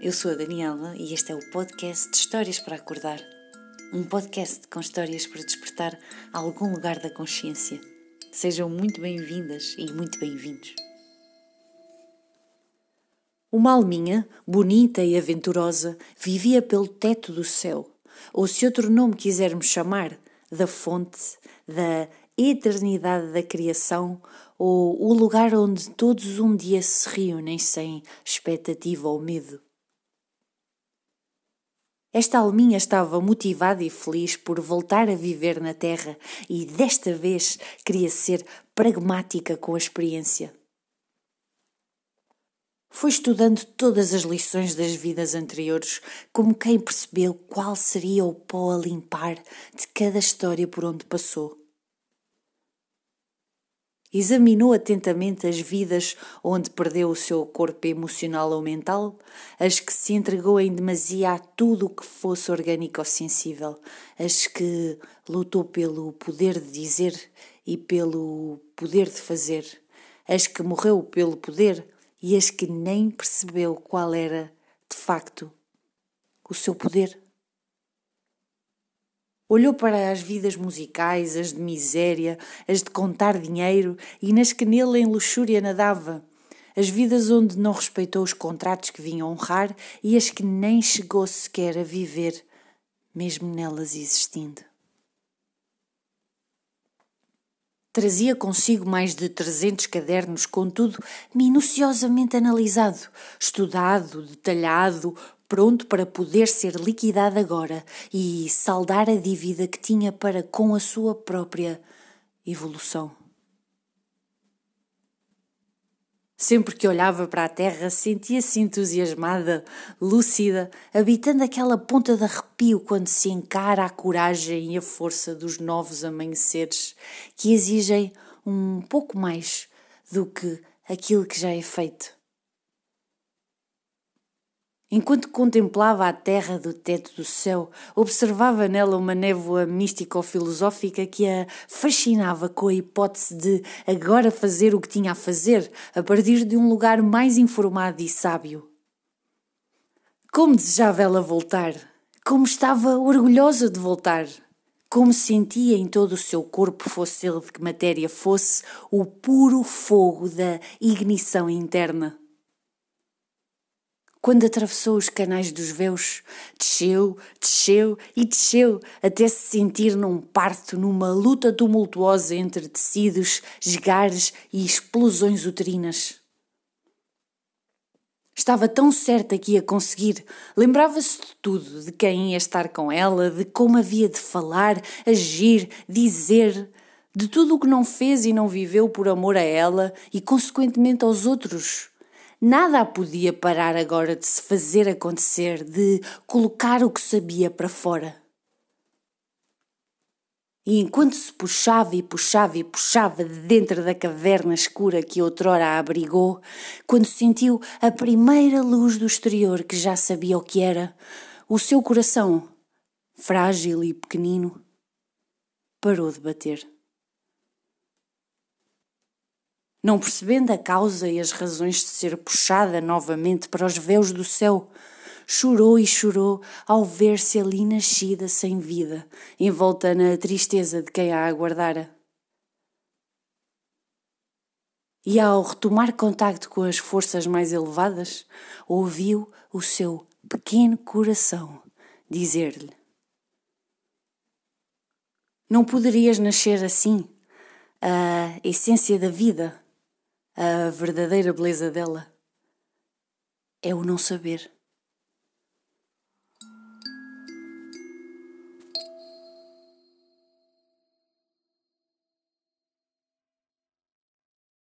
eu sou a Daniela e este é o podcast de Histórias para Acordar. Um podcast com histórias para despertar algum lugar da consciência. Sejam muito bem-vindas e muito bem-vindos. Uma alminha, bonita e aventurosa, vivia pelo teto do céu, ou se outro nome quisermos chamar, da fonte, da eternidade da criação ou o lugar onde todos um dia se reúnem sem expectativa ou medo. Esta alminha estava motivada e feliz por voltar a viver na Terra e desta vez queria ser pragmática com a experiência. Foi estudando todas as lições das vidas anteriores, como quem percebeu qual seria o pó a limpar de cada história por onde passou. Examinou atentamente as vidas onde perdeu o seu corpo emocional ou mental, as que se entregou em demasia a tudo o que fosse orgânico ou sensível, as que lutou pelo poder de dizer e pelo poder de fazer, as que morreu pelo poder e as que nem percebeu qual era, de facto, o seu poder. Olhou para as vidas musicais, as de miséria, as de contar dinheiro e nas que nele em luxúria nadava. As vidas onde não respeitou os contratos que vinha honrar e as que nem chegou sequer a viver, mesmo nelas existindo. Trazia consigo mais de 300 cadernos, contudo, minuciosamente analisado, estudado, detalhado, pronto para poder ser liquidado agora e saldar a dívida que tinha para com a sua própria evolução. Sempre que olhava para a terra, sentia-se entusiasmada, lúcida, habitando aquela ponta de arrepio quando se encara a coragem e a força dos novos amanheceres, que exigem um pouco mais do que aquilo que já é feito. Enquanto contemplava a terra do teto do céu, observava nela uma névoa místico-filosófica que a fascinava com a hipótese de agora fazer o que tinha a fazer, a partir de um lugar mais informado e sábio. Como desejava ela voltar! Como estava orgulhosa de voltar! Como sentia em todo o seu corpo, fosse ele de que matéria fosse, o puro fogo da ignição interna. Quando atravessou os canais dos véus, desceu, desceu e desceu, até se sentir num parto, numa luta tumultuosa entre tecidos, esgares e explosões uterinas. Estava tão certa que ia conseguir. Lembrava-se de tudo, de quem ia estar com ela, de como havia de falar, agir, dizer, de tudo o que não fez e não viveu por amor a ela e, consequentemente, aos outros Nada a podia parar agora de se fazer acontecer, de colocar o que sabia para fora. E enquanto se puxava e puxava e puxava de dentro da caverna escura que outrora a abrigou, quando sentiu a primeira luz do exterior que já sabia o que era, o seu coração, frágil e pequenino, parou de bater. Não percebendo a causa e as razões de ser puxada novamente para os véus do céu, chorou e chorou ao ver-se ali nascida sem vida, envolta na tristeza de quem a aguardara. E ao retomar contacto com as forças mais elevadas, ouviu o seu pequeno coração dizer-lhe: Não poderias nascer assim, a essência da vida a verdadeira beleza dela é o não saber.